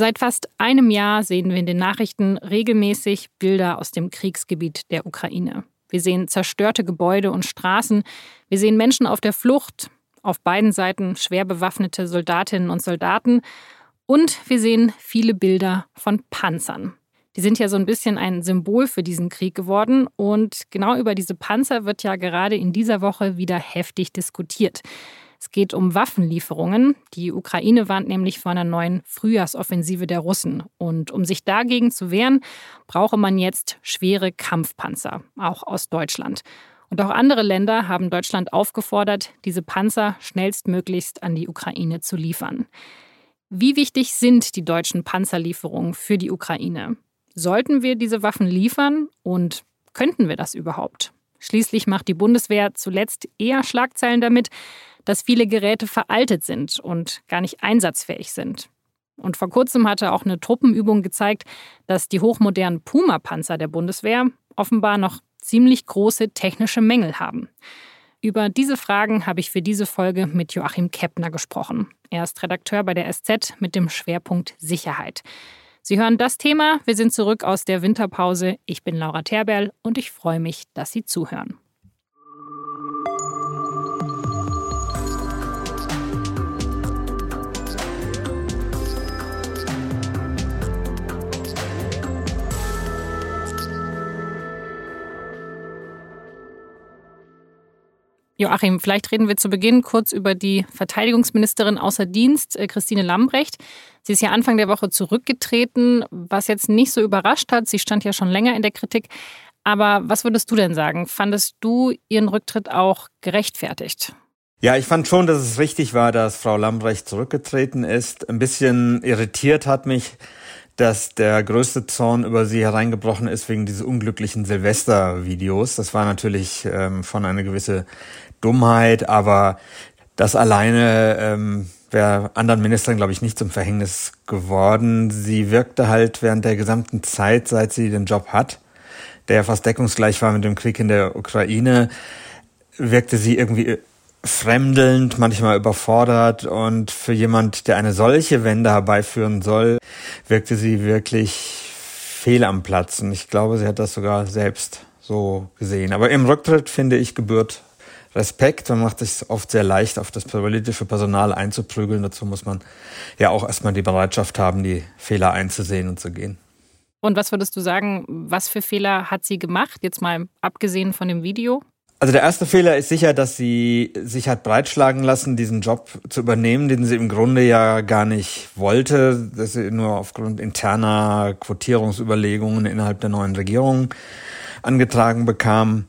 Seit fast einem Jahr sehen wir in den Nachrichten regelmäßig Bilder aus dem Kriegsgebiet der Ukraine. Wir sehen zerstörte Gebäude und Straßen. Wir sehen Menschen auf der Flucht, auf beiden Seiten schwer bewaffnete Soldatinnen und Soldaten. Und wir sehen viele Bilder von Panzern. Die sind ja so ein bisschen ein Symbol für diesen Krieg geworden. Und genau über diese Panzer wird ja gerade in dieser Woche wieder heftig diskutiert. Es geht um Waffenlieferungen. Die Ukraine warnt nämlich vor einer neuen Frühjahrsoffensive der Russen. Und um sich dagegen zu wehren, brauche man jetzt schwere Kampfpanzer, auch aus Deutschland. Und auch andere Länder haben Deutschland aufgefordert, diese Panzer schnellstmöglichst an die Ukraine zu liefern. Wie wichtig sind die deutschen Panzerlieferungen für die Ukraine? Sollten wir diese Waffen liefern und könnten wir das überhaupt? Schließlich macht die Bundeswehr zuletzt eher Schlagzeilen damit, dass viele Geräte veraltet sind und gar nicht einsatzfähig sind. Und vor kurzem hatte auch eine Truppenübung gezeigt, dass die hochmodernen Puma-Panzer der Bundeswehr offenbar noch ziemlich große technische Mängel haben. Über diese Fragen habe ich für diese Folge mit Joachim Keppner gesprochen. Er ist Redakteur bei der SZ mit dem Schwerpunkt Sicherheit. Sie hören das Thema. Wir sind zurück aus der Winterpause. Ich bin Laura Terberl und ich freue mich, dass Sie zuhören. Joachim, vielleicht reden wir zu Beginn kurz über die Verteidigungsministerin außer Dienst, äh, Christine Lambrecht. Sie ist ja Anfang der Woche zurückgetreten, was jetzt nicht so überrascht hat. Sie stand ja schon länger in der Kritik. Aber was würdest du denn sagen? Fandest du ihren Rücktritt auch gerechtfertigt? Ja, ich fand schon, dass es richtig war, dass Frau Lambrecht zurückgetreten ist. Ein bisschen irritiert hat mich, dass der größte Zorn über sie hereingebrochen ist wegen dieses unglücklichen Silvester-Videos. Das war natürlich ähm, schon eine gewisse Dummheit, aber das alleine ähm, wäre anderen Ministern, glaube ich, nicht zum Verhängnis geworden. Sie wirkte halt während der gesamten Zeit, seit sie den Job hat, der fast deckungsgleich war mit dem Krieg in der Ukraine, wirkte sie irgendwie fremdelnd, manchmal überfordert und für jemand, der eine solche Wende herbeiführen soll, wirkte sie wirklich fehl am Platz. Und ich glaube, sie hat das sogar selbst so gesehen. Aber im Rücktritt, finde ich, gebührt Respekt. Man macht es oft sehr leicht, auf das politische Personal einzuprügeln. Dazu muss man ja auch erstmal die Bereitschaft haben, die Fehler einzusehen und zu gehen. Und was würdest du sagen, was für Fehler hat sie gemacht, jetzt mal abgesehen von dem Video? Also der erste Fehler ist sicher, dass sie sich hat breitschlagen lassen, diesen Job zu übernehmen, den sie im Grunde ja gar nicht wollte, dass sie nur aufgrund interner Quotierungsüberlegungen innerhalb der neuen Regierung angetragen bekam.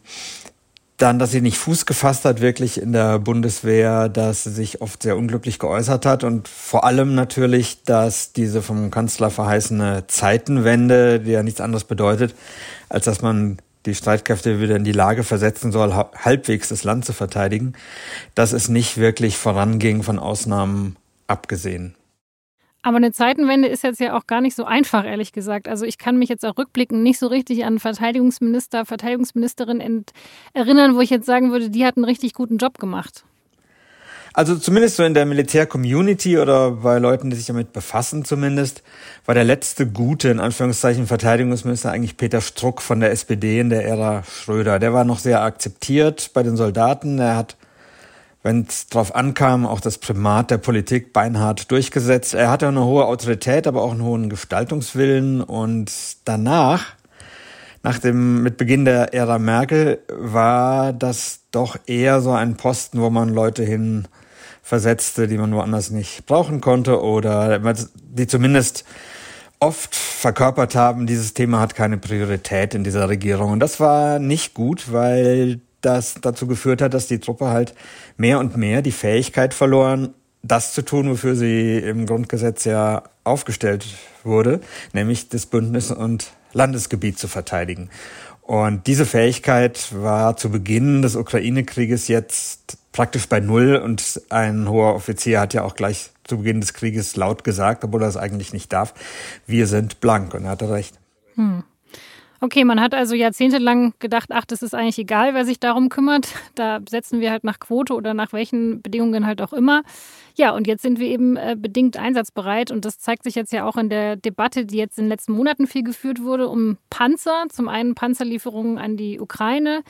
Dann, dass sie nicht Fuß gefasst hat, wirklich in der Bundeswehr, dass sie sich oft sehr unglücklich geäußert hat und vor allem natürlich, dass diese vom Kanzler verheißene Zeitenwende, die ja nichts anderes bedeutet, als dass man die Streitkräfte wieder in die Lage versetzen soll, halbwegs das Land zu verteidigen, dass es nicht wirklich voranging, von Ausnahmen abgesehen. Aber eine Zeitenwende ist jetzt ja auch gar nicht so einfach, ehrlich gesagt. Also ich kann mich jetzt auch rückblickend nicht so richtig an Verteidigungsminister, Verteidigungsministerin erinnern, wo ich jetzt sagen würde, die hat einen richtig guten Job gemacht. Also zumindest so in der Militär-Community oder bei Leuten, die sich damit befassen zumindest, war der letzte gute, in Anführungszeichen, Verteidigungsminister eigentlich Peter Struck von der SPD in der Ära Schröder. Der war noch sehr akzeptiert bei den Soldaten. Er hat, wenn es darauf ankam, auch das Primat der Politik beinhart durchgesetzt. Er hatte eine hohe Autorität, aber auch einen hohen Gestaltungswillen. Und danach, nach dem, mit Beginn der Ära Merkel, war das doch eher so ein Posten, wo man Leute hin versetzte, die man woanders nicht brauchen konnte oder die zumindest oft verkörpert haben, dieses Thema hat keine Priorität in dieser Regierung. Und das war nicht gut, weil das dazu geführt hat, dass die Truppe halt mehr und mehr die Fähigkeit verloren, das zu tun, wofür sie im Grundgesetz ja aufgestellt wurde, nämlich das Bündnis und Landesgebiet zu verteidigen. Und diese Fähigkeit war zu Beginn des Ukraine-Krieges jetzt praktisch bei Null und ein hoher Offizier hat ja auch gleich zu Beginn des Krieges laut gesagt, obwohl er es eigentlich nicht darf, wir sind blank und er hatte recht. Hm. Okay, man hat also jahrzehntelang gedacht, ach, das ist eigentlich egal, wer sich darum kümmert. Da setzen wir halt nach Quote oder nach welchen Bedingungen halt auch immer. Ja, und jetzt sind wir eben äh, bedingt einsatzbereit und das zeigt sich jetzt ja auch in der Debatte, die jetzt in den letzten Monaten viel geführt wurde, um Panzer. Zum einen Panzerlieferungen an die Ukraine.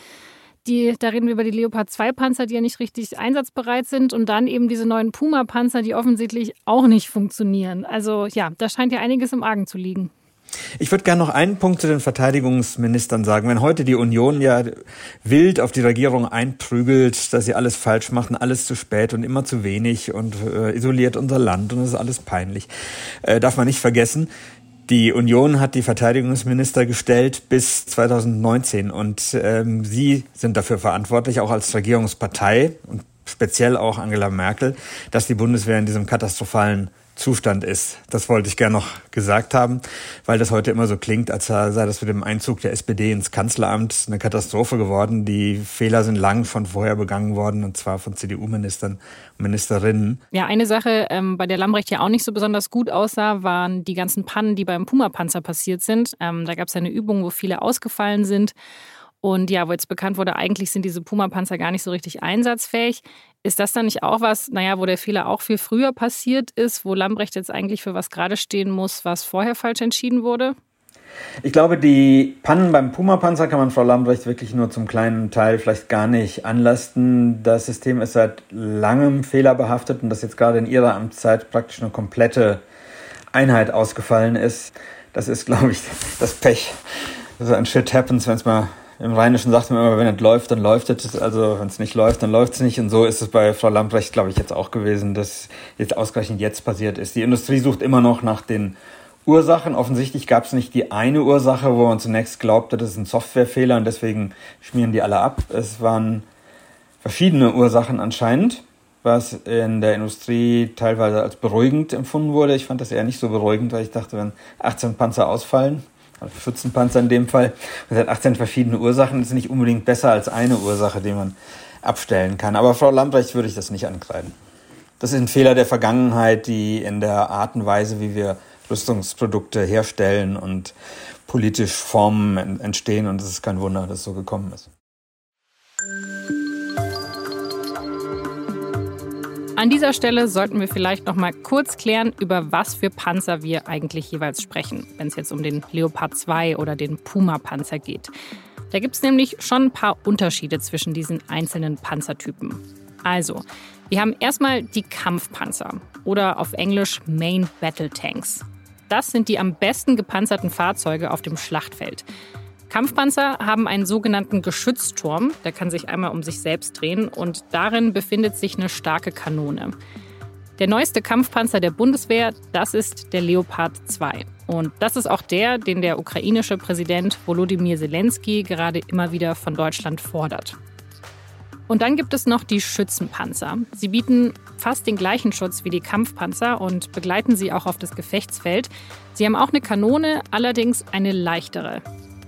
Die, da reden wir über die Leopard 2 Panzer, die ja nicht richtig einsatzbereit sind und dann eben diese neuen Puma Panzer, die offensichtlich auch nicht funktionieren. Also ja, da scheint ja einiges im Argen zu liegen. Ich würde gerne noch einen Punkt zu den Verteidigungsministern sagen. Wenn heute die Union ja wild auf die Regierung einprügelt, dass sie alles falsch machen, alles zu spät und immer zu wenig und äh, isoliert unser Land und das ist alles peinlich, äh, darf man nicht vergessen. Die Union hat die Verteidigungsminister gestellt bis 2019 und ähm, sie sind dafür verantwortlich, auch als Regierungspartei und speziell auch Angela Merkel, dass die Bundeswehr in diesem katastrophalen Zustand ist. Das wollte ich gerne noch gesagt haben, weil das heute immer so klingt, als sei das mit dem Einzug der SPD ins Kanzleramt eine Katastrophe geworden. Die Fehler sind lang von vorher begangen worden, und zwar von CDU-Ministern und Ministerinnen. Ja, eine Sache, ähm, bei der Lambrecht ja auch nicht so besonders gut aussah, waren die ganzen Pannen, die beim Puma-Panzer passiert sind. Ähm, da gab es eine Übung, wo viele ausgefallen sind. Und ja, wo jetzt bekannt wurde, eigentlich sind diese Puma-Panzer gar nicht so richtig einsatzfähig. Ist das dann nicht auch was, naja, wo der Fehler auch viel früher passiert ist, wo Lambrecht jetzt eigentlich für was gerade stehen muss, was vorher falsch entschieden wurde? Ich glaube, die Pannen beim Puma-Panzer kann man Frau Lambrecht wirklich nur zum kleinen Teil vielleicht gar nicht anlasten. Das System ist seit langem fehlerbehaftet und dass jetzt gerade in ihrer Amtszeit praktisch eine komplette Einheit ausgefallen ist, das ist, glaube ich, das Pech. So ein Shit happens, wenn es mal im Rheinischen sagt man immer, wenn es läuft, dann läuft es. Also wenn es nicht läuft, dann läuft es nicht. Und so ist es bei Frau Lamprecht, glaube ich, jetzt auch gewesen, dass jetzt ausgerechnet jetzt passiert ist. Die Industrie sucht immer noch nach den Ursachen. Offensichtlich gab es nicht die eine Ursache, wo man zunächst glaubte, das ist ein Softwarefehler und deswegen schmieren die alle ab. Es waren verschiedene Ursachen anscheinend, was in der Industrie teilweise als beruhigend empfunden wurde. Ich fand das eher nicht so beruhigend, weil ich dachte, wenn 18 Panzer ausfallen, Schützenpanzer in dem Fall. Es hat 18 verschiedene Ursachen. Das ist nicht unbedingt besser als eine Ursache, die man abstellen kann. Aber Frau Lambrecht würde ich das nicht ankreiden. Das ist ein Fehler der Vergangenheit, die in der Art und Weise, wie wir Rüstungsprodukte herstellen und politisch Formen entstehen. Und es ist kein Wunder, dass es so gekommen ist. An dieser Stelle sollten wir vielleicht noch mal kurz klären, über was für Panzer wir eigentlich jeweils sprechen, wenn es jetzt um den Leopard 2 oder den Puma-Panzer geht. Da gibt es nämlich schon ein paar Unterschiede zwischen diesen einzelnen Panzertypen. Also, wir haben erstmal die Kampfpanzer oder auf Englisch Main Battle Tanks. Das sind die am besten gepanzerten Fahrzeuge auf dem Schlachtfeld. Kampfpanzer haben einen sogenannten Geschützturm, der kann sich einmal um sich selbst drehen und darin befindet sich eine starke Kanone. Der neueste Kampfpanzer der Bundeswehr, das ist der Leopard 2. Und das ist auch der, den der ukrainische Präsident Volodymyr Zelensky gerade immer wieder von Deutschland fordert. Und dann gibt es noch die Schützenpanzer. Sie bieten fast den gleichen Schutz wie die Kampfpanzer und begleiten sie auch auf das Gefechtsfeld. Sie haben auch eine Kanone, allerdings eine leichtere.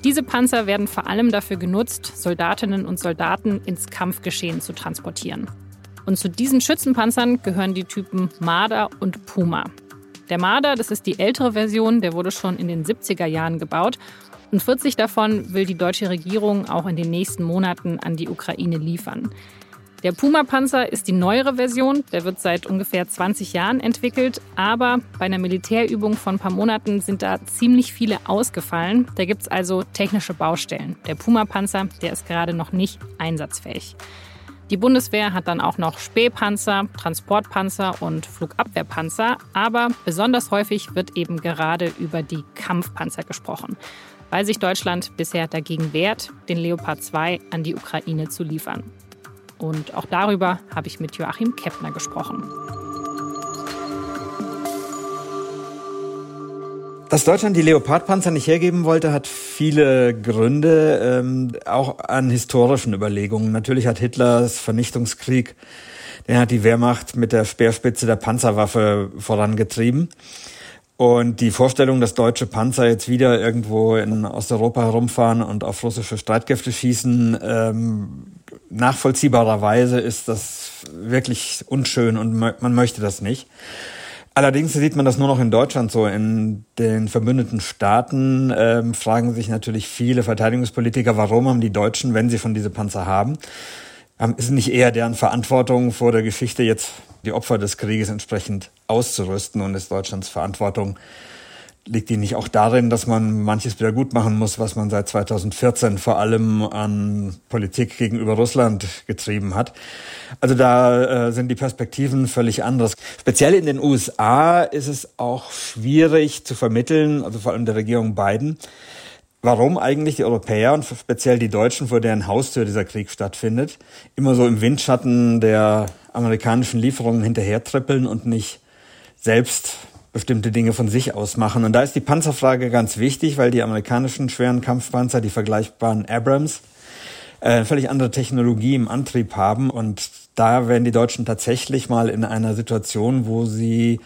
Diese Panzer werden vor allem dafür genutzt, Soldatinnen und Soldaten ins Kampfgeschehen zu transportieren. Und zu diesen Schützenpanzern gehören die Typen Marder und Puma. Der Marder, das ist die ältere Version, der wurde schon in den 70er Jahren gebaut und 40 davon will die deutsche Regierung auch in den nächsten Monaten an die Ukraine liefern. Der Puma-Panzer ist die neuere Version. Der wird seit ungefähr 20 Jahren entwickelt. Aber bei einer Militärübung von ein paar Monaten sind da ziemlich viele ausgefallen. Da gibt es also technische Baustellen. Der Puma-Panzer, der ist gerade noch nicht einsatzfähig. Die Bundeswehr hat dann auch noch Spähpanzer, Transportpanzer und Flugabwehrpanzer. Aber besonders häufig wird eben gerade über die Kampfpanzer gesprochen, weil sich Deutschland bisher dagegen wehrt, den Leopard 2 an die Ukraine zu liefern. Und auch darüber habe ich mit Joachim Keppner gesprochen. Dass Deutschland die Leopardpanzer nicht hergeben wollte, hat viele Gründe, ähm, auch an historischen Überlegungen. Natürlich hat Hitlers Vernichtungskrieg, den hat die Wehrmacht mit der Speerspitze der Panzerwaffe vorangetrieben. Und die Vorstellung, dass deutsche Panzer jetzt wieder irgendwo in Osteuropa herumfahren und auf russische Streitkräfte schießen, ähm, nachvollziehbarerweise ist das wirklich unschön und man möchte das nicht. Allerdings sieht man das nur noch in Deutschland so. In den verbündeten Staaten ähm, fragen sich natürlich viele Verteidigungspolitiker, warum haben die Deutschen, wenn sie von diese Panzer haben, ist nicht eher deren Verantwortung vor der Geschichte jetzt die Opfer des Krieges entsprechend auszurüsten und ist Deutschlands Verantwortung liegt die nicht auch darin, dass man manches wieder gut machen muss, was man seit 2014 vor allem an Politik gegenüber Russland getrieben hat? Also da äh, sind die Perspektiven völlig anders. Speziell in den USA ist es auch schwierig zu vermitteln, also vor allem der Regierung Biden, warum eigentlich die Europäer und speziell die Deutschen, vor deren Haustür dieser Krieg stattfindet, immer so im Windschatten der amerikanischen Lieferungen hinterhertrippeln und nicht selbst bestimmte Dinge von sich aus machen. Und da ist die Panzerfrage ganz wichtig, weil die amerikanischen schweren Kampfpanzer, die vergleichbaren Abrams, äh, völlig andere Technologie im Antrieb haben. Und da wären die Deutschen tatsächlich mal in einer Situation, wo sie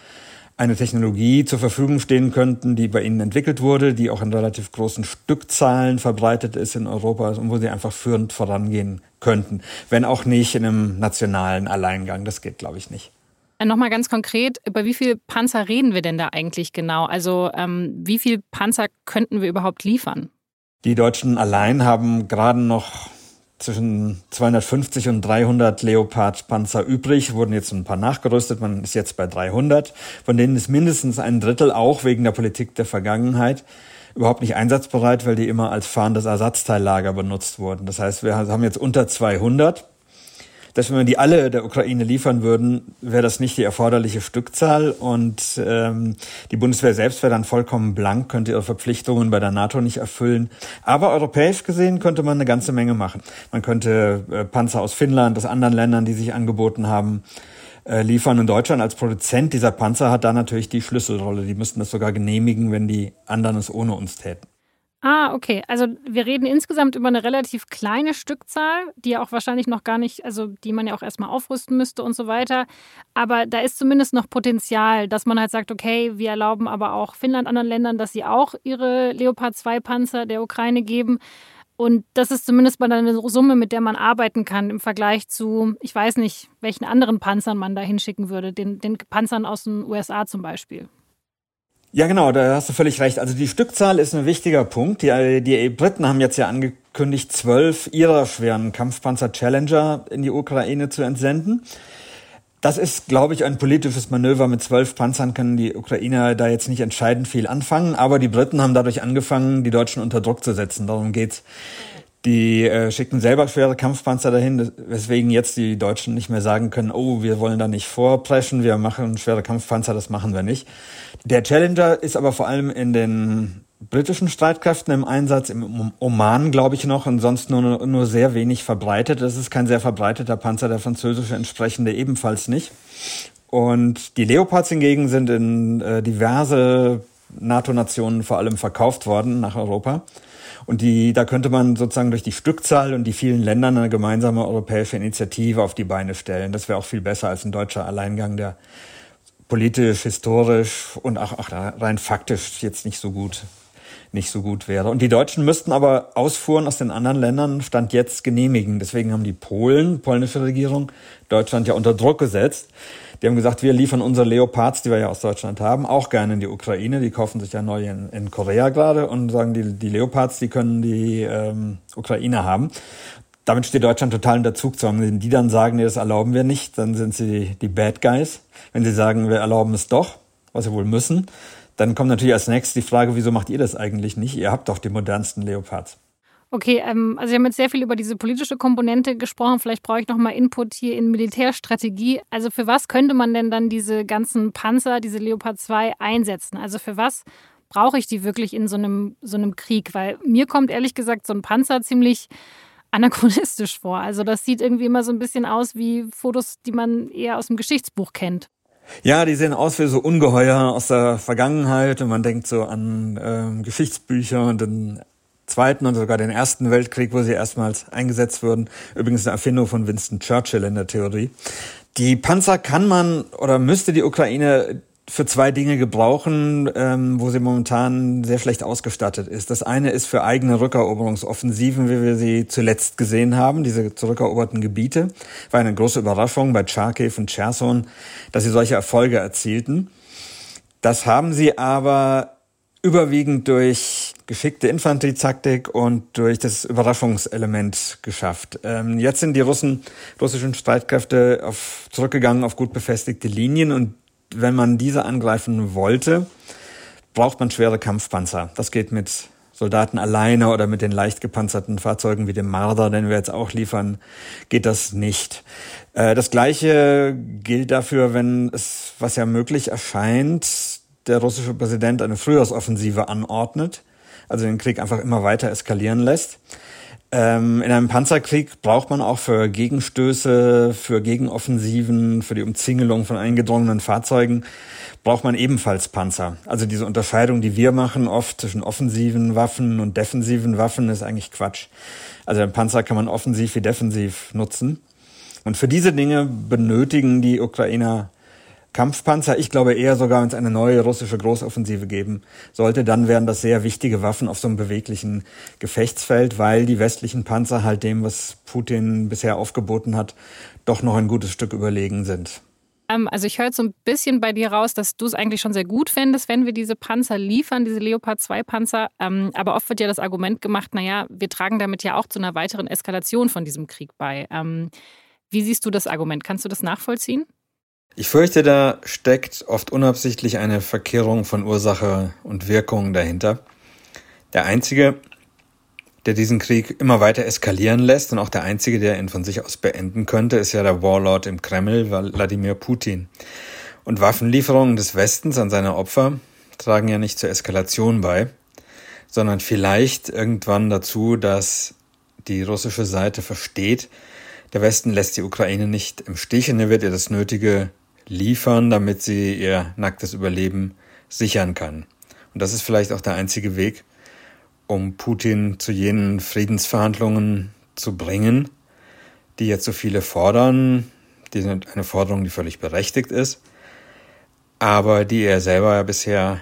eine Technologie zur Verfügung stehen könnten, die bei ihnen entwickelt wurde, die auch in relativ großen Stückzahlen verbreitet ist in Europa und wo sie einfach führend vorangehen könnten, wenn auch nicht in einem nationalen Alleingang. Das geht, glaube ich, nicht. Äh, Nochmal ganz konkret, über wie viele Panzer reden wir denn da eigentlich genau? Also ähm, wie viele Panzer könnten wir überhaupt liefern? Die Deutschen allein haben gerade noch zwischen 250 und 300 Leopard-Panzer übrig, wurden jetzt ein paar nachgerüstet, man ist jetzt bei 300, von denen ist mindestens ein Drittel auch wegen der Politik der Vergangenheit überhaupt nicht einsatzbereit, weil die immer als fahrendes Ersatzteillager benutzt wurden. Das heißt, wir haben jetzt unter 200 dass wenn wir die alle der Ukraine liefern würden, wäre das nicht die erforderliche Stückzahl und ähm, die Bundeswehr selbst wäre dann vollkommen blank, könnte ihre Verpflichtungen bei der NATO nicht erfüllen. Aber europäisch gesehen könnte man eine ganze Menge machen. Man könnte äh, Panzer aus Finnland, aus anderen Ländern, die sich angeboten haben, äh, liefern. Und Deutschland als Produzent dieser Panzer hat da natürlich die Schlüsselrolle. Die müssten das sogar genehmigen, wenn die anderen es ohne uns täten. Ah, okay. Also wir reden insgesamt über eine relativ kleine Stückzahl, die ja auch wahrscheinlich noch gar nicht, also die man ja auch erstmal aufrüsten müsste und so weiter. Aber da ist zumindest noch Potenzial, dass man halt sagt, okay, wir erlauben aber auch Finnland, anderen Ländern, dass sie auch ihre Leopard 2 Panzer der Ukraine geben. Und das ist zumindest mal eine Summe, mit der man arbeiten kann im Vergleich zu, ich weiß nicht, welchen anderen Panzern man da hinschicken würde, den, den Panzern aus den USA zum Beispiel. Ja, genau, da hast du völlig recht. Also die Stückzahl ist ein wichtiger Punkt. Die, die Briten haben jetzt ja angekündigt, zwölf ihrer schweren Kampfpanzer Challenger in die Ukraine zu entsenden. Das ist, glaube ich, ein politisches Manöver. Mit zwölf Panzern können die Ukrainer da jetzt nicht entscheidend viel anfangen. Aber die Briten haben dadurch angefangen, die Deutschen unter Druck zu setzen. Darum geht's. Die äh, schicken selber schwere Kampfpanzer dahin, weswegen jetzt die Deutschen nicht mehr sagen können, oh, wir wollen da nicht vorpreschen, wir machen schwere Kampfpanzer, das machen wir nicht. Der Challenger ist aber vor allem in den britischen Streitkräften im Einsatz, im Oman glaube ich noch und sonst nur, nur sehr wenig verbreitet. Das ist kein sehr verbreiteter Panzer, der französische entsprechende ebenfalls nicht. Und die Leopards hingegen sind in äh, diverse NATO-Nationen vor allem verkauft worden nach Europa. Und die, da könnte man sozusagen durch die Stückzahl und die vielen Länder eine gemeinsame europäische Initiative auf die Beine stellen. Das wäre auch viel besser als ein deutscher Alleingang, der politisch, historisch und auch, auch rein faktisch jetzt nicht so gut nicht so gut wäre. Und die Deutschen müssten aber Ausfuhren aus den anderen Ländern Stand jetzt genehmigen. Deswegen haben die Polen, polnische Regierung, Deutschland ja unter Druck gesetzt. Die haben gesagt, wir liefern unsere Leopards, die wir ja aus Deutschland haben, auch gerne in die Ukraine. Die kaufen sich ja neu in, in Korea gerade und sagen, die, die Leopards, die können die ähm, Ukraine haben damit steht Deutschland total unter Zugzwang. Wenn die dann sagen, nee, das erlauben wir nicht, dann sind sie die Bad Guys. Wenn sie sagen, wir erlauben es doch, was sie wohl müssen, dann kommt natürlich als nächstes die Frage, wieso macht ihr das eigentlich nicht? Ihr habt doch die modernsten Leopards. Okay, ähm, also wir haben jetzt sehr viel über diese politische Komponente gesprochen. Vielleicht brauche ich noch mal Input hier in Militärstrategie. Also für was könnte man denn dann diese ganzen Panzer, diese Leopard 2 einsetzen? Also für was brauche ich die wirklich in so einem, so einem Krieg? Weil mir kommt ehrlich gesagt so ein Panzer ziemlich anachronistisch vor. Also das sieht irgendwie immer so ein bisschen aus wie Fotos, die man eher aus dem Geschichtsbuch kennt. Ja, die sehen aus wie so Ungeheuer aus der Vergangenheit und man denkt so an äh, Geschichtsbücher und den Zweiten und sogar den Ersten Weltkrieg, wo sie erstmals eingesetzt wurden. Übrigens eine Erfindung von Winston Churchill in der Theorie. Die Panzer kann man oder müsste die Ukraine für zwei Dinge gebrauchen, ähm, wo sie momentan sehr schlecht ausgestattet ist. Das eine ist für eigene Rückeroberungsoffensiven, wie wir sie zuletzt gesehen haben, diese zurückeroberten Gebiete. War eine große Überraschung bei Charkiw und Cherson, dass sie solche Erfolge erzielten. Das haben sie aber überwiegend durch geschickte Infanterietaktik und durch das Überraschungselement geschafft. Ähm, jetzt sind die Russen, russischen Streitkräfte auf, zurückgegangen auf gut befestigte Linien und wenn man diese angreifen wollte, braucht man schwere Kampfpanzer. Das geht mit Soldaten alleine oder mit den leicht gepanzerten Fahrzeugen wie dem Marder, den wir jetzt auch liefern, geht das nicht. Äh, das gleiche gilt dafür, wenn es, was ja möglich erscheint, der russische Präsident eine Frühjahrsoffensive anordnet, also den Krieg einfach immer weiter eskalieren lässt. Ähm, in einem Panzerkrieg braucht man auch für Gegenstöße, für Gegenoffensiven, für die Umzingelung von eingedrungenen Fahrzeugen, braucht man ebenfalls Panzer. Also diese Unterscheidung, die wir machen, oft zwischen offensiven Waffen und defensiven Waffen, ist eigentlich Quatsch. Also ein Panzer kann man offensiv wie defensiv nutzen. Und für diese Dinge benötigen die Ukrainer Kampfpanzer. Ich glaube eher sogar, wenn es eine neue russische Großoffensive geben sollte, dann wären das sehr wichtige Waffen auf so einem beweglichen Gefechtsfeld, weil die westlichen Panzer halt dem, was Putin bisher aufgeboten hat, doch noch ein gutes Stück überlegen sind. Ähm, also ich höre so ein bisschen bei dir raus, dass du es eigentlich schon sehr gut fändest, wenn wir diese Panzer liefern, diese Leopard 2 Panzer. Ähm, aber oft wird ja das Argument gemacht, naja, wir tragen damit ja auch zu einer weiteren Eskalation von diesem Krieg bei. Ähm, wie siehst du das Argument? Kannst du das nachvollziehen? Ich fürchte, da steckt oft unabsichtlich eine Verkehrung von Ursache und Wirkung dahinter. Der Einzige, der diesen Krieg immer weiter eskalieren lässt und auch der Einzige, der ihn von sich aus beenden könnte, ist ja der Warlord im Kreml, Wladimir Putin. Und Waffenlieferungen des Westens an seine Opfer tragen ja nicht zur Eskalation bei, sondern vielleicht irgendwann dazu, dass die russische Seite versteht, der Westen lässt die Ukraine nicht im Stich und er wird ihr das Nötige liefern, damit sie ihr nacktes Überleben sichern kann. Und das ist vielleicht auch der einzige Weg, um Putin zu jenen Friedensverhandlungen zu bringen, die jetzt so viele fordern. Die sind eine Forderung, die völlig berechtigt ist, aber die er selber ja bisher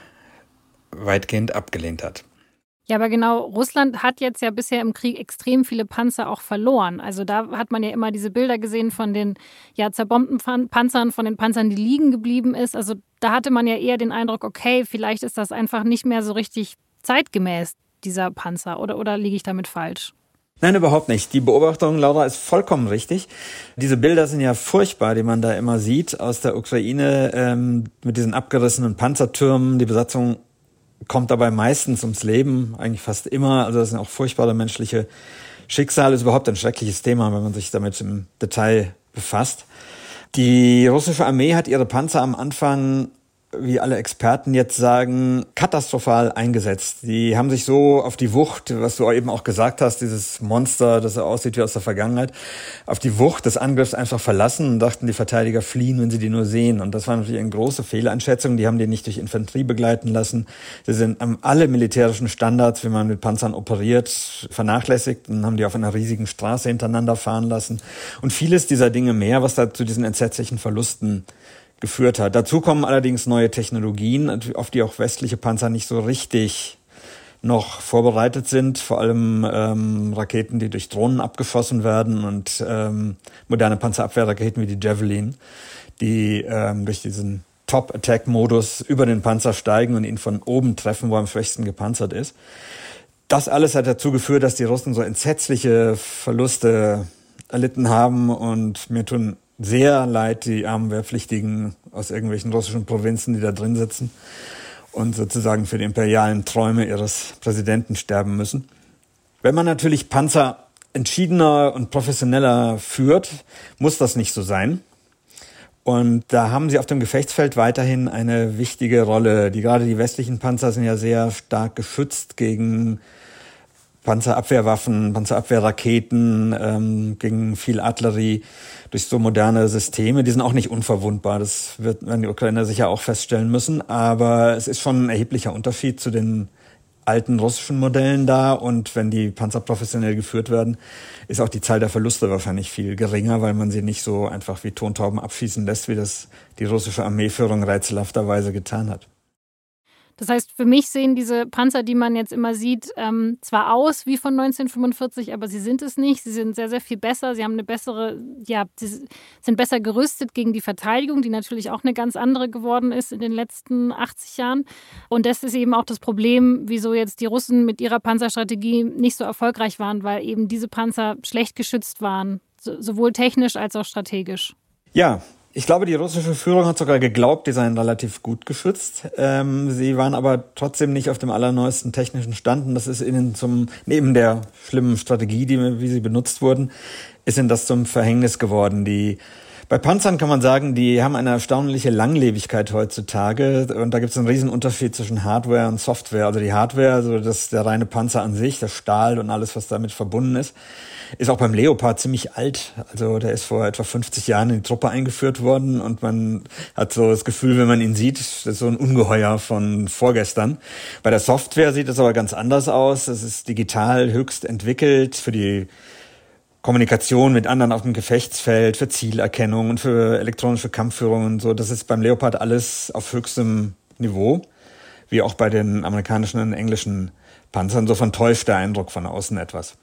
weitgehend abgelehnt hat. Ja, aber genau, Russland hat jetzt ja bisher im Krieg extrem viele Panzer auch verloren. Also da hat man ja immer diese Bilder gesehen von den ja, zerbombten Panzern, von den Panzern, die liegen geblieben ist. Also da hatte man ja eher den Eindruck, okay, vielleicht ist das einfach nicht mehr so richtig zeitgemäß, dieser Panzer. Oder, oder liege ich damit falsch? Nein, überhaupt nicht. Die Beobachtung, Laura, ist vollkommen richtig. Diese Bilder sind ja furchtbar, die man da immer sieht aus der Ukraine ähm, mit diesen abgerissenen Panzertürmen. Die Besatzung kommt dabei meistens ums Leben, eigentlich fast immer. Also das sind auch furchtbare menschliche Schicksale, ist überhaupt ein schreckliches Thema, wenn man sich damit im Detail befasst. Die russische Armee hat ihre Panzer am Anfang wie alle Experten jetzt sagen, katastrophal eingesetzt. Die haben sich so auf die Wucht, was du eben auch gesagt hast, dieses Monster, das aussieht wie aus der Vergangenheit, auf die Wucht des Angriffs einfach verlassen und dachten, die Verteidiger fliehen, wenn sie die nur sehen. Und das war natürlich eine große Fehleinschätzung. Die haben die nicht durch Infanterie begleiten lassen. Sie sind alle militärischen Standards, wie man mit Panzern operiert, vernachlässigt und haben die auf einer riesigen Straße hintereinander fahren lassen. Und vieles dieser Dinge mehr, was da zu diesen entsetzlichen Verlusten geführt hat. Dazu kommen allerdings neue Technologien, auf die auch westliche Panzer nicht so richtig noch vorbereitet sind, vor allem ähm, Raketen, die durch Drohnen abgeschossen werden und ähm, moderne Panzerabwehrraketen wie die Javelin, die ähm, durch diesen Top-Attack-Modus über den Panzer steigen und ihn von oben treffen, wo er am schwächsten gepanzert ist. Das alles hat dazu geführt, dass die Russen so entsetzliche Verluste erlitten haben und mir tun sehr leid, die armen Wehrpflichtigen aus irgendwelchen russischen Provinzen, die da drin sitzen und sozusagen für die imperialen Träume ihres Präsidenten sterben müssen. Wenn man natürlich Panzer entschiedener und professioneller führt, muss das nicht so sein. Und da haben sie auf dem Gefechtsfeld weiterhin eine wichtige Rolle. Die gerade die westlichen Panzer sind ja sehr stark geschützt gegen Panzerabwehrwaffen, Panzerabwehrraketen, ähm, gegen viel Artillerie durch so moderne Systeme. Die sind auch nicht unverwundbar. Das wird, werden die Ukrainer sicher auch feststellen müssen. Aber es ist schon ein erheblicher Unterschied zu den alten russischen Modellen da. Und wenn die Panzer professionell geführt werden, ist auch die Zahl der Verluste wahrscheinlich viel geringer, weil man sie nicht so einfach wie Tontauben abschießen lässt, wie das die russische Armeeführung rätselhafterweise getan hat. Das heißt, für mich sehen diese Panzer, die man jetzt immer sieht, ähm, zwar aus wie von 1945, aber sie sind es nicht. Sie sind sehr, sehr viel besser. Sie haben eine bessere, ja, sie sind besser gerüstet gegen die Verteidigung, die natürlich auch eine ganz andere geworden ist in den letzten 80 Jahren. Und das ist eben auch das Problem, wieso jetzt die Russen mit ihrer Panzerstrategie nicht so erfolgreich waren, weil eben diese Panzer schlecht geschützt waren, sowohl technisch als auch strategisch. Ja, ich glaube, die russische Führung hat sogar geglaubt, die seien relativ gut geschützt. Ähm, sie waren aber trotzdem nicht auf dem allerneuesten technischen Stand. Und das ist ihnen zum, neben der schlimmen Strategie, die, wie sie benutzt wurden, ist ihnen das zum Verhängnis geworden. Die bei Panzern kann man sagen, die haben eine erstaunliche Langlebigkeit heutzutage und da gibt es einen riesen Unterschied zwischen Hardware und Software. Also die Hardware, also das der reine Panzer an sich, der Stahl und alles, was damit verbunden ist, ist auch beim Leopard ziemlich alt. Also der ist vor etwa 50 Jahren in die Truppe eingeführt worden und man hat so das Gefühl, wenn man ihn sieht, das ist so ein Ungeheuer von vorgestern. Bei der Software sieht es aber ganz anders aus. Es ist digital höchst entwickelt für die Kommunikation mit anderen auf dem Gefechtsfeld, für Zielerkennung und für elektronische Kampfführung und so. Das ist beim Leopard alles auf höchstem Niveau, wie auch bei den amerikanischen und englischen Panzern. So täuscht der Eindruck von außen etwas.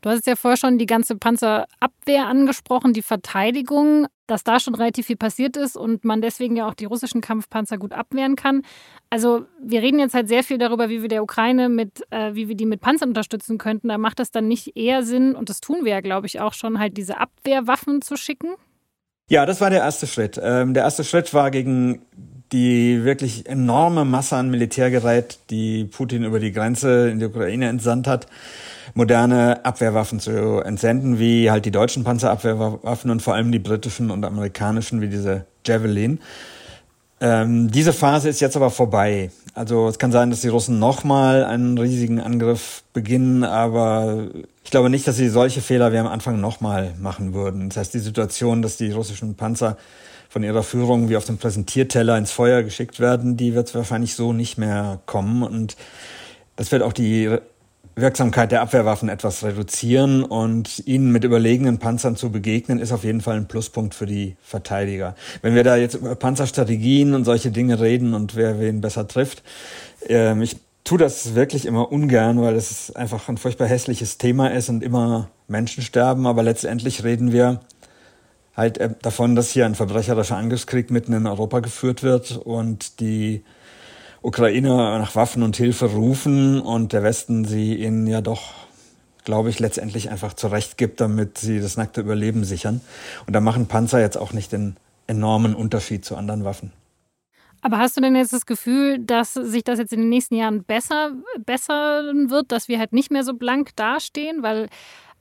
Du hast ja vorher schon die ganze Panzerabwehr angesprochen, die Verteidigung, dass da schon relativ viel passiert ist und man deswegen ja auch die russischen Kampfpanzer gut abwehren kann. Also wir reden jetzt halt sehr viel darüber, wie wir der Ukraine mit, äh, wie wir die mit Panzern unterstützen könnten. Da macht es dann nicht eher Sinn, und das tun wir ja, glaube ich, auch schon, halt diese Abwehrwaffen zu schicken? Ja, das war der erste Schritt. Ähm, der erste Schritt war gegen die wirklich enorme Masse an Militärgerät, die Putin über die Grenze in die Ukraine entsandt hat moderne Abwehrwaffen zu entsenden, wie halt die deutschen Panzerabwehrwaffen und vor allem die britischen und amerikanischen, wie diese Javelin. Ähm, diese Phase ist jetzt aber vorbei. Also es kann sein, dass die Russen nochmal einen riesigen Angriff beginnen, aber ich glaube nicht, dass sie solche Fehler wie am Anfang nochmal machen würden. Das heißt, die Situation, dass die russischen Panzer von ihrer Führung wie auf dem Präsentierteller ins Feuer geschickt werden, die wird wahrscheinlich so nicht mehr kommen. Und das wird auch die Wirksamkeit der Abwehrwaffen etwas reduzieren und ihnen mit überlegenen Panzern zu begegnen, ist auf jeden Fall ein Pluspunkt für die Verteidiger. Wenn wir da jetzt über Panzerstrategien und solche Dinge reden und wer wen besser trifft, äh, ich tue das wirklich immer ungern, weil es einfach ein furchtbar hässliches Thema ist und immer Menschen sterben, aber letztendlich reden wir halt äh, davon, dass hier ein verbrecherischer Angriffskrieg mitten in Europa geführt wird und die Ukrainer nach Waffen und Hilfe rufen und der Westen sie ihnen ja doch, glaube ich, letztendlich einfach zurecht gibt, damit sie das nackte Überleben sichern. Und da machen Panzer jetzt auch nicht den enormen Unterschied zu anderen Waffen. Aber hast du denn jetzt das Gefühl, dass sich das jetzt in den nächsten Jahren besser bessern wird, dass wir halt nicht mehr so blank dastehen? Weil,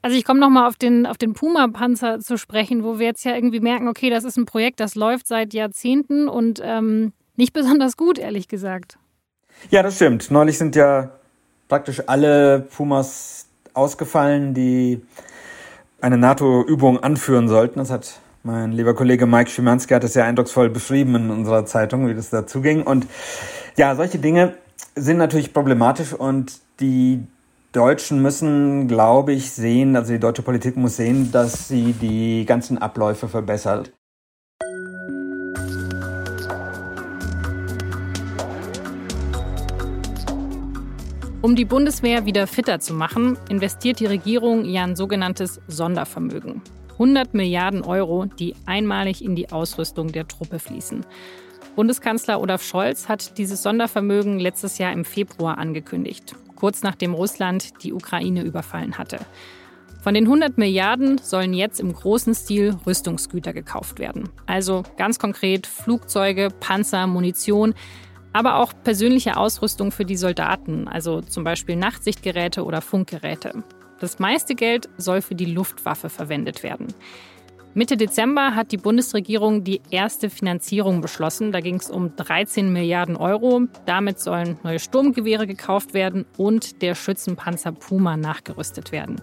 also ich komme nochmal auf den, auf den Puma-Panzer zu sprechen, wo wir jetzt ja irgendwie merken, okay, das ist ein Projekt, das läuft seit Jahrzehnten und ähm, nicht besonders gut, ehrlich gesagt. Ja, das stimmt. Neulich sind ja praktisch alle Pumas ausgefallen, die eine NATO-Übung anführen sollten. Das hat mein lieber Kollege Mike Schimanski hat es sehr eindrucksvoll beschrieben in unserer Zeitung, wie das dazu ging. Und ja, solche Dinge sind natürlich problematisch und die Deutschen müssen, glaube ich, sehen, also die deutsche Politik muss sehen, dass sie die ganzen Abläufe verbessert. Um die Bundeswehr wieder fitter zu machen, investiert die Regierung ja ein sogenanntes Sondervermögen. 100 Milliarden Euro, die einmalig in die Ausrüstung der Truppe fließen. Bundeskanzler Olaf Scholz hat dieses Sondervermögen letztes Jahr im Februar angekündigt, kurz nachdem Russland die Ukraine überfallen hatte. Von den 100 Milliarden sollen jetzt im großen Stil Rüstungsgüter gekauft werden. Also ganz konkret Flugzeuge, Panzer, Munition, aber auch persönliche Ausrüstung für die Soldaten, also zum Beispiel Nachtsichtgeräte oder Funkgeräte. Das meiste Geld soll für die Luftwaffe verwendet werden. Mitte Dezember hat die Bundesregierung die erste Finanzierung beschlossen. Da ging es um 13 Milliarden Euro. Damit sollen neue Sturmgewehre gekauft werden und der Schützenpanzer Puma nachgerüstet werden.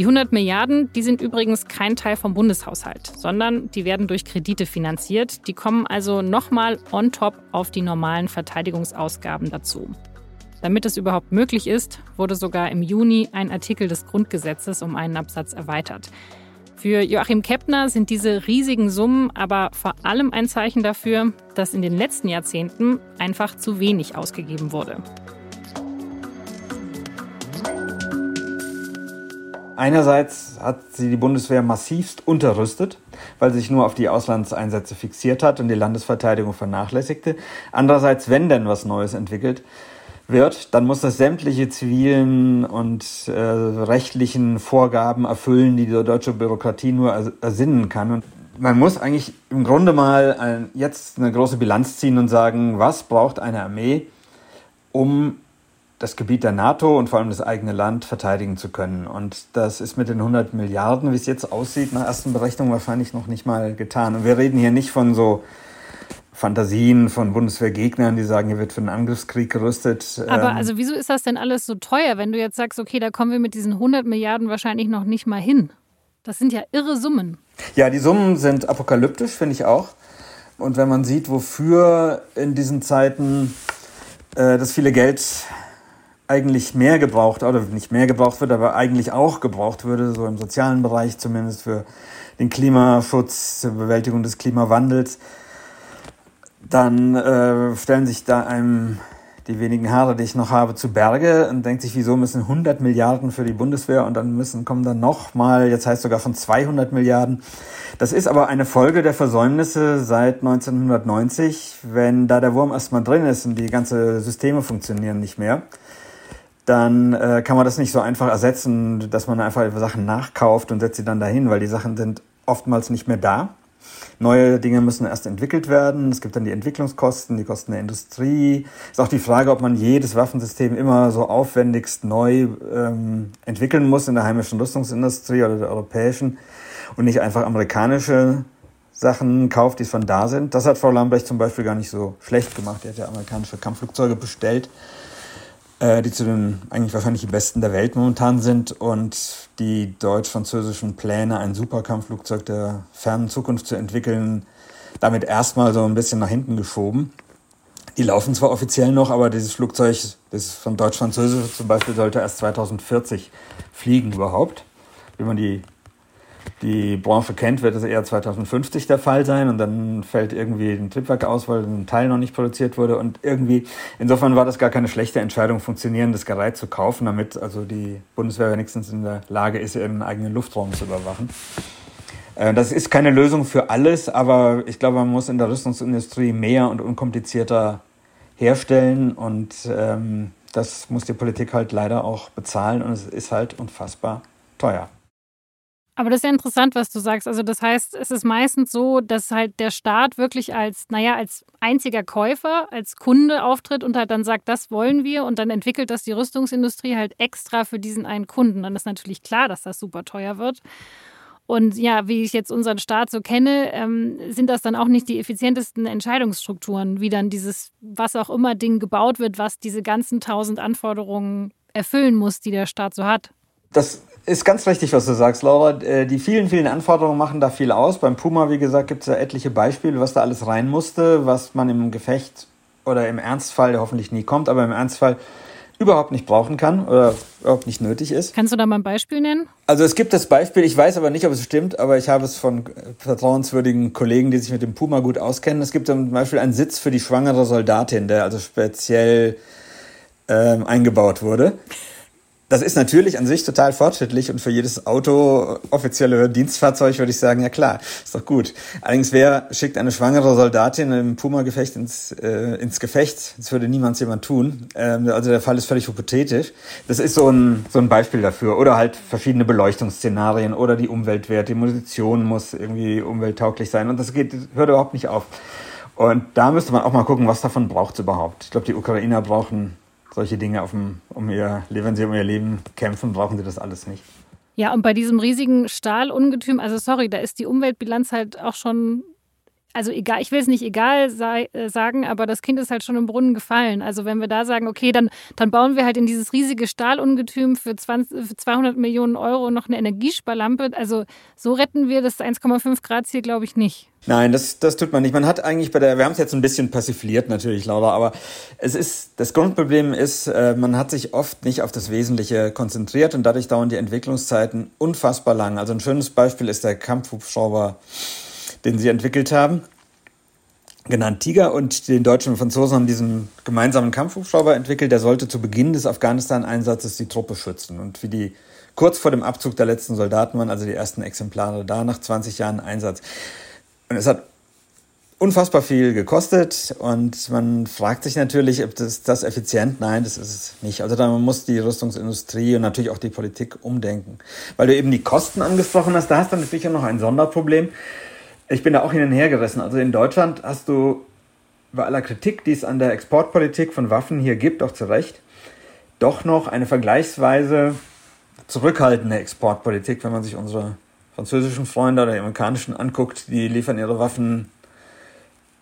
Die 100 Milliarden, die sind übrigens kein Teil vom Bundeshaushalt, sondern die werden durch Kredite finanziert. Die kommen also nochmal on top auf die normalen Verteidigungsausgaben dazu. Damit es überhaupt möglich ist, wurde sogar im Juni ein Artikel des Grundgesetzes um einen Absatz erweitert. Für Joachim Keppner sind diese riesigen Summen aber vor allem ein Zeichen dafür, dass in den letzten Jahrzehnten einfach zu wenig ausgegeben wurde. Einerseits hat sie die Bundeswehr massivst unterrüstet, weil sie sich nur auf die Auslandseinsätze fixiert hat und die Landesverteidigung vernachlässigte. Andererseits, wenn denn was Neues entwickelt, wird, dann muss das sämtliche zivilen und äh, rechtlichen Vorgaben erfüllen, die die deutsche Bürokratie nur ersinnen kann. Und man muss eigentlich im Grunde mal ein, jetzt eine große Bilanz ziehen und sagen, was braucht eine Armee, um das Gebiet der NATO und vor allem das eigene Land verteidigen zu können. Und das ist mit den 100 Milliarden, wie es jetzt aussieht, nach ersten Berechnungen wahrscheinlich noch nicht mal getan. Und wir reden hier nicht von so Fantasien von Bundeswehrgegnern, die sagen, hier wird für einen Angriffskrieg gerüstet. Aber ähm, also wieso ist das denn alles so teuer, wenn du jetzt sagst, okay, da kommen wir mit diesen 100 Milliarden wahrscheinlich noch nicht mal hin? Das sind ja irre Summen. Ja, die Summen sind apokalyptisch, finde ich auch. Und wenn man sieht, wofür in diesen Zeiten äh, das viele Geld eigentlich mehr gebraucht, oder nicht mehr gebraucht wird, aber eigentlich auch gebraucht würde, so im sozialen Bereich zumindest für den Klimaschutz, zur Bewältigung des Klimawandels, dann äh, stellen sich da einem die wenigen Haare, die ich noch habe, zu Berge und denkt sich, wieso müssen 100 Milliarden für die Bundeswehr und dann müssen kommen dann noch mal, jetzt heißt sogar von 200 Milliarden. Das ist aber eine Folge der Versäumnisse seit 1990, wenn da der Wurm erstmal drin ist und die ganze Systeme funktionieren nicht mehr. Dann äh, kann man das nicht so einfach ersetzen, dass man einfach Sachen nachkauft und setzt sie dann dahin, weil die Sachen sind oftmals nicht mehr da. Neue Dinge müssen erst entwickelt werden. Es gibt dann die Entwicklungskosten, die Kosten der Industrie. Es ist auch die Frage, ob man jedes Waffensystem immer so aufwendigst neu ähm, entwickeln muss in der heimischen Rüstungsindustrie oder der europäischen und nicht einfach amerikanische Sachen kauft, die schon da sind. Das hat Frau Lambrecht zum Beispiel gar nicht so schlecht gemacht. Die hat ja amerikanische Kampfflugzeuge bestellt äh, die zu den eigentlich wahrscheinlich die besten der Welt momentan sind und die deutsch-französischen Pläne, ein Superkampfflugzeug der fernen Zukunft zu entwickeln, damit erstmal so ein bisschen nach hinten geschoben. Die laufen zwar offiziell noch, aber dieses Flugzeug, das von deutsch-französisch zum Beispiel, sollte erst 2040 fliegen überhaupt. Wenn man die die Branche kennt, wird es eher 2050 der Fall sein und dann fällt irgendwie ein Triebwerk aus, weil ein Teil noch nicht produziert wurde und irgendwie, insofern war das gar keine schlechte Entscheidung, funktionierendes Gerät zu kaufen, damit also die Bundeswehr wenigstens in der Lage ist, ihren eigenen Luftraum zu überwachen. Äh, das ist keine Lösung für alles, aber ich glaube, man muss in der Rüstungsindustrie mehr und unkomplizierter herstellen und ähm, das muss die Politik halt leider auch bezahlen und es ist halt unfassbar teuer. Aber das ist ja interessant, was du sagst. Also das heißt, es ist meistens so, dass halt der Staat wirklich als, naja, als einziger Käufer, als Kunde auftritt und halt dann sagt, das wollen wir und dann entwickelt das die Rüstungsindustrie halt extra für diesen einen Kunden. Dann ist natürlich klar, dass das super teuer wird. Und ja, wie ich jetzt unseren Staat so kenne, ähm, sind das dann auch nicht die effizientesten Entscheidungsstrukturen, wie dann dieses, was auch immer Ding gebaut wird, was diese ganzen tausend Anforderungen erfüllen muss, die der Staat so hat. Das ist ganz richtig, was du sagst, Laura. Äh, die vielen, vielen Anforderungen machen da viel aus. Beim Puma, wie gesagt, gibt es ja etliche Beispiele, was da alles rein musste, was man im Gefecht oder im Ernstfall, der hoffentlich nie kommt, aber im Ernstfall überhaupt nicht brauchen kann oder überhaupt nicht nötig ist. Kannst du da mal ein Beispiel nennen? Also es gibt das Beispiel, ich weiß aber nicht, ob es stimmt, aber ich habe es von vertrauenswürdigen Kollegen, die sich mit dem Puma gut auskennen. Es gibt zum Beispiel einen Sitz für die schwangere Soldatin, der also speziell ähm, eingebaut wurde. Das ist natürlich an sich total fortschrittlich und für jedes Auto, offizielle Dienstfahrzeug würde ich sagen, ja klar, ist doch gut. Allerdings, wer schickt eine schwangere Soldatin im Puma-Gefecht ins, äh, ins Gefecht? Das würde niemals jemand tun. Ähm, also der Fall ist völlig hypothetisch. Das ist so ein, so ein Beispiel dafür. Oder halt verschiedene Beleuchtungsszenarien oder die Umweltwerte. Die Munition muss irgendwie umwelttauglich sein und das geht, hört überhaupt nicht auf. Und da müsste man auch mal gucken, was davon braucht es überhaupt. Ich glaube, die Ukrainer brauchen solche Dinge auf dem, um ihr, wenn sie um ihr Leben kämpfen, brauchen sie das alles nicht. Ja, und bei diesem riesigen Stahlungetüm, also sorry, da ist die Umweltbilanz halt auch schon also egal, ich will es nicht egal sei, äh, sagen, aber das Kind ist halt schon im Brunnen gefallen. Also wenn wir da sagen, okay, dann, dann bauen wir halt in dieses riesige Stahlungetüm für, 20, für 200 Millionen Euro noch eine Energiesparlampe. Also so retten wir das 1,5 Grad Ziel, glaube ich, nicht. Nein, das, das tut man nicht. Man hat eigentlich bei der, wir haben es jetzt ein bisschen persifliert natürlich, Laura, aber es ist, das Grundproblem ist, äh, man hat sich oft nicht auf das Wesentliche konzentriert und dadurch dauern die Entwicklungszeiten unfassbar lang. Also ein schönes Beispiel ist der Kampfhubschrauber den sie entwickelt haben, genannt Tiger. Und die Deutschen und Franzosen haben diesen gemeinsamen Kampfhubschrauber entwickelt. Der sollte zu Beginn des Afghanistan-Einsatzes die Truppe schützen. Und wie die kurz vor dem Abzug der letzten Soldaten waren, also die ersten Exemplare da, nach 20 Jahren Einsatz. Und es hat unfassbar viel gekostet und man fragt sich natürlich, ob das, das effizient? Nein, das ist es nicht. Also da muss die Rüstungsindustrie und natürlich auch die Politik umdenken. Weil du eben die Kosten angesprochen hast, da hast du natürlich auch noch ein Sonderproblem ich bin da auch hin und her gerissen. Also in Deutschland hast du bei aller Kritik, die es an der Exportpolitik von Waffen hier gibt, auch zu Recht, doch noch eine vergleichsweise zurückhaltende Exportpolitik, wenn man sich unsere französischen Freunde oder die amerikanischen anguckt, die liefern ihre Waffen,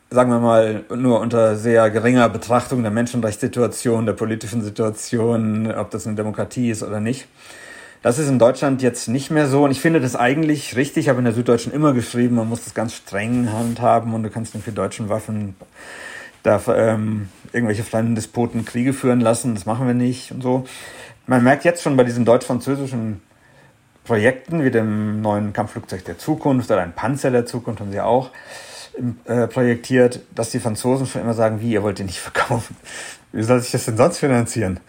sagen wir mal, nur unter sehr geringer Betrachtung der Menschenrechtssituation, der politischen Situation, ob das eine Demokratie ist oder nicht. Das ist in Deutschland jetzt nicht mehr so und ich finde das eigentlich richtig. Ich habe in der Süddeutschen immer geschrieben, man muss das ganz streng handhaben und du kannst nicht für deutschen Waffen da ähm, irgendwelche fremden Despoten Kriege führen lassen. Das machen wir nicht und so. Man merkt jetzt schon bei diesen deutsch-französischen Projekten wie dem neuen Kampfflugzeug der Zukunft oder ein Panzer der Zukunft haben sie auch äh, projektiert, dass die Franzosen schon immer sagen, wie, ihr wollt den nicht verkaufen. Wie soll sich das denn sonst finanzieren?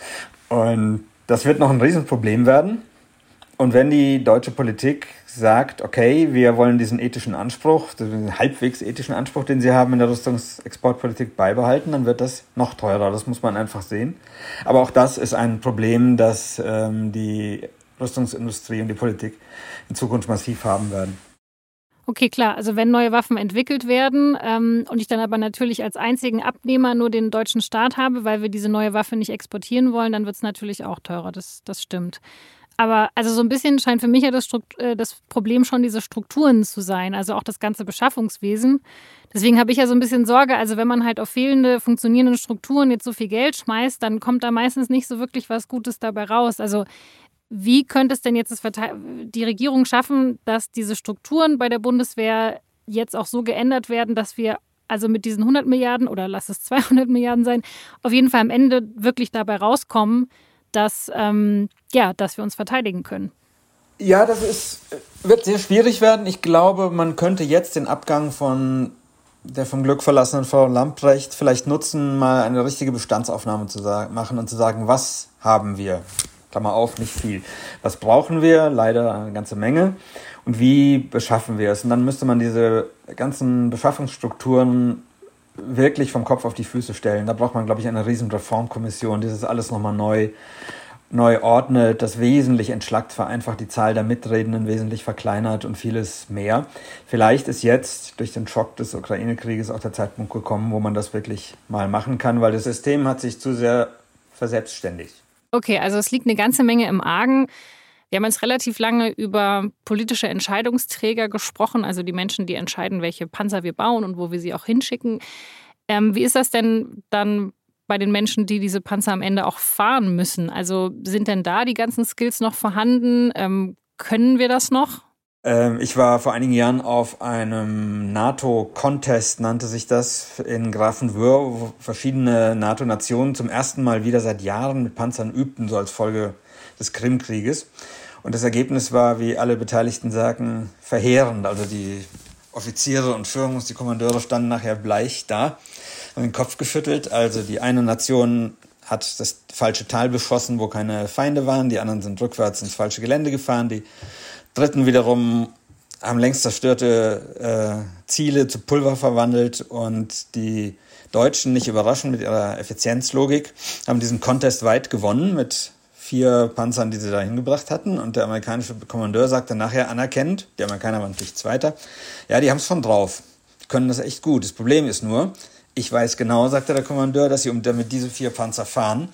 Und das wird noch ein Riesenproblem werden. Und wenn die deutsche Politik sagt, okay, wir wollen diesen ethischen Anspruch, den halbwegs ethischen Anspruch, den sie haben in der Rüstungsexportpolitik beibehalten, dann wird das noch teurer. Das muss man einfach sehen. Aber auch das ist ein Problem, das ähm, die Rüstungsindustrie und die Politik in Zukunft massiv haben werden. Okay, klar. Also wenn neue Waffen entwickelt werden ähm, und ich dann aber natürlich als einzigen Abnehmer nur den deutschen Staat habe, weil wir diese neue Waffe nicht exportieren wollen, dann wird es natürlich auch teurer. Das, das stimmt. Aber also so ein bisschen scheint für mich ja das, äh, das, Problem schon diese Strukturen zu sein, also auch das ganze Beschaffungswesen. Deswegen habe ich ja so ein bisschen Sorge, also wenn man halt auf fehlende funktionierende Strukturen jetzt so viel Geld schmeißt, dann kommt da meistens nicht so wirklich was Gutes dabei raus. Also wie könnte es denn jetzt die Regierung schaffen, dass diese Strukturen bei der Bundeswehr jetzt auch so geändert werden, dass wir also mit diesen 100 Milliarden oder lass es 200 Milliarden sein, auf jeden Fall am Ende wirklich dabei rauskommen, dass, ähm, ja, dass wir uns verteidigen können. Ja, das ist, wird sehr schwierig werden. Ich glaube, man könnte jetzt den Abgang von der vom Glück verlassenen Frau Lamprecht vielleicht nutzen, mal eine richtige Bestandsaufnahme zu sagen, machen und zu sagen, was haben wir? Klammer auf, nicht viel. Was brauchen wir? Leider eine ganze Menge. Und wie beschaffen wir es? Und dann müsste man diese ganzen Beschaffungsstrukturen wirklich vom Kopf auf die Füße stellen. Da braucht man, glaube ich, eine riesen Reformkommission, die das alles nochmal neu, neu ordnet, das wesentlich entschlackt, vereinfacht, die Zahl der Mitredenden wesentlich verkleinert und vieles mehr. Vielleicht ist jetzt durch den Schock des Ukraine-Krieges auch der Zeitpunkt gekommen, wo man das wirklich mal machen kann, weil das System hat sich zu sehr verselbstständigt. Okay, also es liegt eine ganze Menge im Argen. Wir haben jetzt relativ lange über politische Entscheidungsträger gesprochen, also die Menschen, die entscheiden, welche Panzer wir bauen und wo wir sie auch hinschicken. Ähm, wie ist das denn dann bei den Menschen, die diese Panzer am Ende auch fahren müssen? Also sind denn da die ganzen Skills noch vorhanden? Ähm, können wir das noch? Ähm, ich war vor einigen Jahren auf einem NATO-Contest, nannte sich das, in Grafenwöhr, wo verschiedene NATO-Nationen zum ersten Mal wieder seit Jahren mit Panzern übten, so als Folge des Krimkrieges. Und das Ergebnis war, wie alle Beteiligten sagen, verheerend. Also die Offiziere und Führungs-, die Kommandeure standen nachher bleich da, haben den Kopf geschüttelt. Also die eine Nation hat das falsche Tal beschossen, wo keine Feinde waren. Die anderen sind rückwärts ins falsche Gelände gefahren. Die Dritten wiederum haben längst zerstörte äh, Ziele zu Pulver verwandelt und die Deutschen, nicht überraschend mit ihrer Effizienzlogik, haben diesen Contest weit gewonnen mit vier Panzern, die sie da hingebracht hatten. Und der amerikanische Kommandeur sagte nachher anerkennt, die Amerikaner waren natürlich Zweiter, ja, die haben es schon drauf. Können das echt gut. Das Problem ist nur, ich weiß genau, sagte der Kommandeur, dass sie, um damit diese vier Panzer fahren,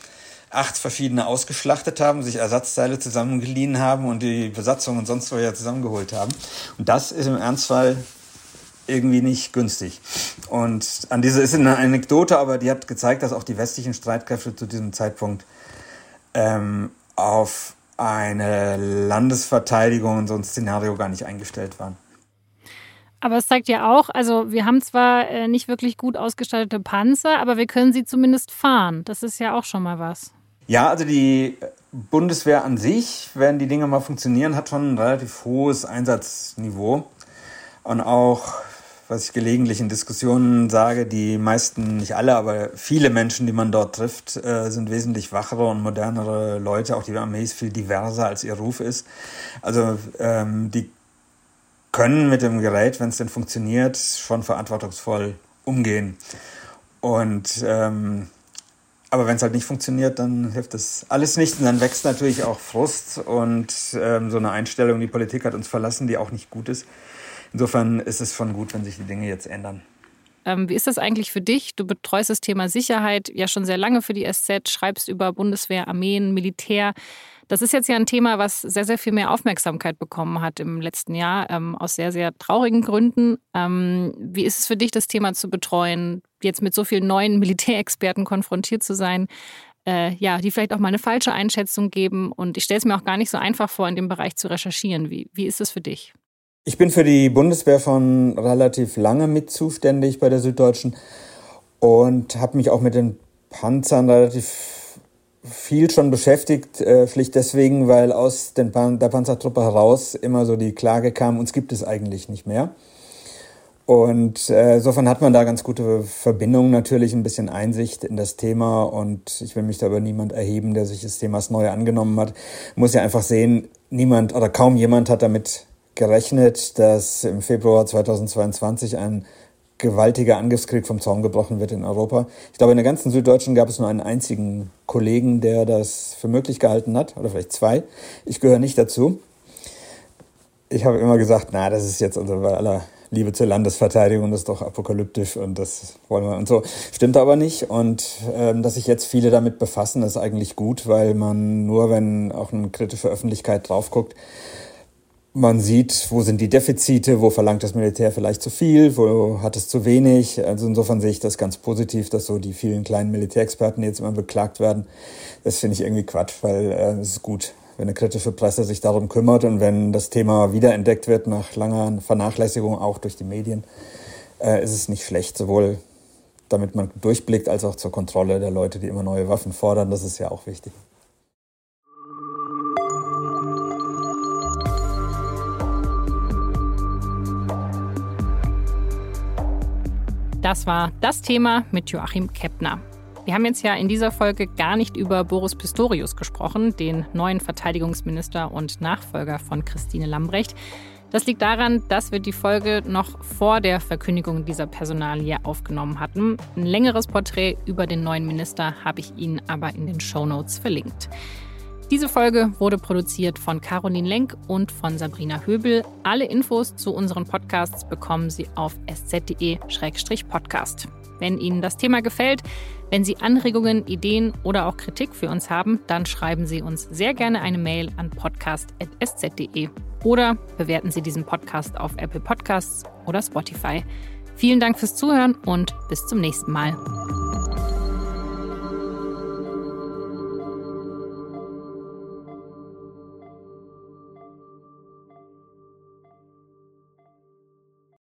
acht verschiedene ausgeschlachtet haben, sich Ersatzteile zusammengeliehen haben und die Besatzung und sonst woher zusammengeholt haben. Und das ist im Ernstfall irgendwie nicht günstig. Und an diese ist eine Anekdote, aber die hat gezeigt, dass auch die westlichen Streitkräfte zu diesem Zeitpunkt ähm, auf eine Landesverteidigung und so ein Szenario gar nicht eingestellt waren. Aber es zeigt ja auch, also wir haben zwar äh, nicht wirklich gut ausgestattete Panzer, aber wir können sie zumindest fahren. Das ist ja auch schon mal was. Ja, also die Bundeswehr an sich, wenn die Dinge mal funktionieren, hat schon ein relativ hohes Einsatzniveau. Und auch, was ich gelegentlich in Diskussionen sage, die meisten, nicht alle, aber viele Menschen, die man dort trifft, äh, sind wesentlich wachere und modernere Leute. Auch die Armee ist viel diverser, als ihr Ruf ist. Also ähm, die können mit dem Gerät, wenn es denn funktioniert, schon verantwortungsvoll umgehen. Und ähm, aber wenn es halt nicht funktioniert, dann hilft das alles nicht. Und dann wächst natürlich auch Frust und ähm, so eine Einstellung, die Politik hat uns verlassen, die auch nicht gut ist. Insofern ist es schon gut, wenn sich die Dinge jetzt ändern. Ähm, wie ist das eigentlich für dich? Du betreust das Thema Sicherheit ja schon sehr lange für die SZ, schreibst über Bundeswehr, Armeen, Militär. Das ist jetzt ja ein Thema, was sehr, sehr viel mehr Aufmerksamkeit bekommen hat im letzten Jahr, ähm, aus sehr, sehr traurigen Gründen. Ähm, wie ist es für dich, das Thema zu betreuen, jetzt mit so vielen neuen Militärexperten konfrontiert zu sein? Äh, ja, die vielleicht auch mal eine falsche Einschätzung geben. Und ich stelle es mir auch gar nicht so einfach vor, in dem Bereich zu recherchieren. Wie, wie ist es für dich? Ich bin für die Bundeswehr schon relativ lange mit zuständig bei der Süddeutschen und habe mich auch mit den Panzern relativ viel schon beschäftigt, äh, schlicht deswegen, weil aus den Pan der Panzertruppe heraus immer so die Klage kam, uns gibt es eigentlich nicht mehr. Und äh, insofern hat man da ganz gute Verbindungen, natürlich ein bisschen Einsicht in das Thema und ich will mich da über niemand erheben, der sich des Themas neu angenommen hat. Muss ja einfach sehen, niemand oder kaum jemand hat damit gerechnet, dass im Februar 2022 ein gewaltiger Angriffskrieg vom Zaun gebrochen wird in Europa. Ich glaube, in der ganzen Süddeutschen gab es nur einen einzigen Kollegen, der das für möglich gehalten hat, oder vielleicht zwei. Ich gehöre nicht dazu. Ich habe immer gesagt, na, das ist jetzt unser aller Liebe zur Landesverteidigung, das ist doch apokalyptisch und das wollen wir und so. Stimmt aber nicht. Und ähm, dass sich jetzt viele damit befassen, ist eigentlich gut, weil man nur, wenn auch eine kritische Öffentlichkeit drauf guckt, man sieht, wo sind die Defizite, wo verlangt das Militär vielleicht zu viel, wo hat es zu wenig. Also insofern sehe ich das ganz positiv, dass so die vielen kleinen Militärexperten jetzt immer beklagt werden. Das finde ich irgendwie Quatsch, weil äh, es ist gut, wenn eine kritische Presse sich darum kümmert und wenn das Thema wiederentdeckt wird nach langer Vernachlässigung, auch durch die Medien, äh, ist es nicht schlecht, sowohl damit man durchblickt, als auch zur Kontrolle der Leute, die immer neue Waffen fordern. Das ist ja auch wichtig. Das war das Thema mit Joachim Keppner. Wir haben jetzt ja in dieser Folge gar nicht über Boris Pistorius gesprochen, den neuen Verteidigungsminister und Nachfolger von Christine Lambrecht. Das liegt daran, dass wir die Folge noch vor der Verkündigung dieser Personalie aufgenommen hatten. Ein längeres Porträt über den neuen Minister habe ich Ihnen aber in den Show Notes verlinkt. Diese Folge wurde produziert von Caroline Lenk und von Sabrina Höbel. Alle Infos zu unseren Podcasts bekommen Sie auf sz.de-podcast. Wenn Ihnen das Thema gefällt, wenn Sie Anregungen, Ideen oder auch Kritik für uns haben, dann schreiben Sie uns sehr gerne eine Mail an podcast.sz.de oder bewerten Sie diesen Podcast auf Apple Podcasts oder Spotify. Vielen Dank fürs Zuhören und bis zum nächsten Mal.